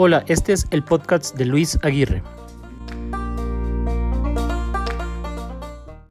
Hola, este es el podcast de Luis Aguirre.